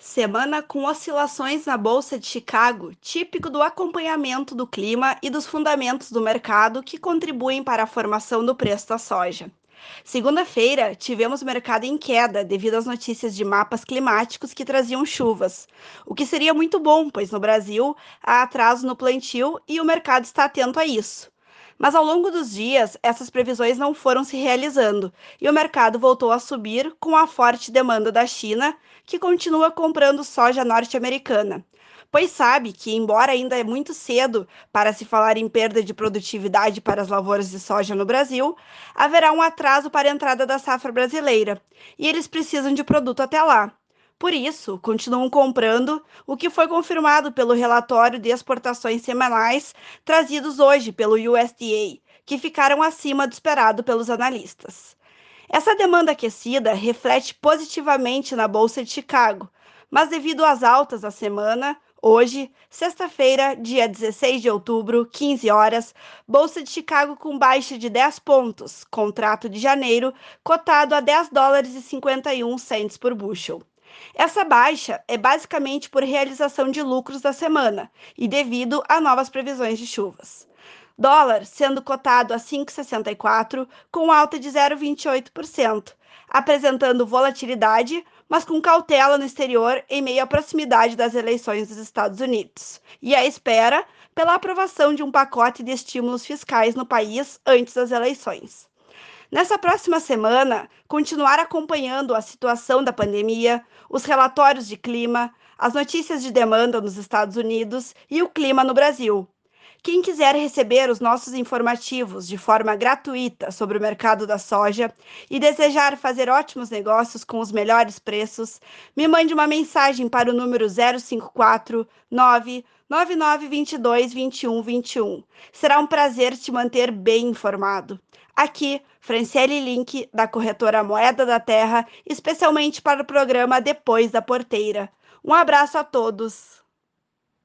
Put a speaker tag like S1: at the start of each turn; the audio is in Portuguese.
S1: Semana com oscilações na Bolsa de Chicago, típico do acompanhamento do clima e dos fundamentos do mercado que contribuem para a formação do preço da soja. Segunda-feira, tivemos mercado em queda devido às notícias de mapas climáticos que traziam chuvas, o que seria muito bom, pois no Brasil há atraso no plantio e o mercado está atento a isso. Mas ao longo dos dias, essas previsões não foram se realizando e o mercado voltou a subir com a forte demanda da China, que continua comprando soja norte-americana. Pois sabe que, embora ainda é muito cedo para se falar em perda de produtividade para as lavouras de soja no Brasil, haverá um atraso para a entrada da safra brasileira e eles precisam de produto até lá. Por isso, continuam comprando, o que foi confirmado pelo relatório de exportações semanais trazidos hoje pelo USDA, que ficaram acima do esperado pelos analistas. Essa demanda aquecida reflete positivamente na Bolsa de Chicago, mas devido às altas da semana, hoje, sexta-feira, dia 16 de outubro, 15 horas, Bolsa de Chicago com baixa de 10 pontos, contrato de janeiro cotado a 10 dólares e 51 cents por bushel. Essa baixa é basicamente por realização de lucros da semana e devido a novas previsões de chuvas. Dólar sendo cotado a 5,64 com alta de 0,28%, apresentando volatilidade, mas com cautela no exterior em meio à proximidade das eleições dos Estados Unidos e à espera pela aprovação de um pacote de estímulos fiscais no país antes das eleições. Nessa próxima semana, continuar acompanhando a situação da pandemia, os relatórios de clima, as notícias de demanda nos Estados Unidos e o clima no Brasil. Quem quiser receber os nossos informativos de forma gratuita sobre o mercado da soja e desejar fazer ótimos negócios com os melhores preços, me mande uma mensagem para o número 054 99922 2121. Será um prazer te manter bem informado. Aqui, Franciele Link, da corretora Moeda da Terra, especialmente para o programa Depois da Porteira. Um abraço a todos!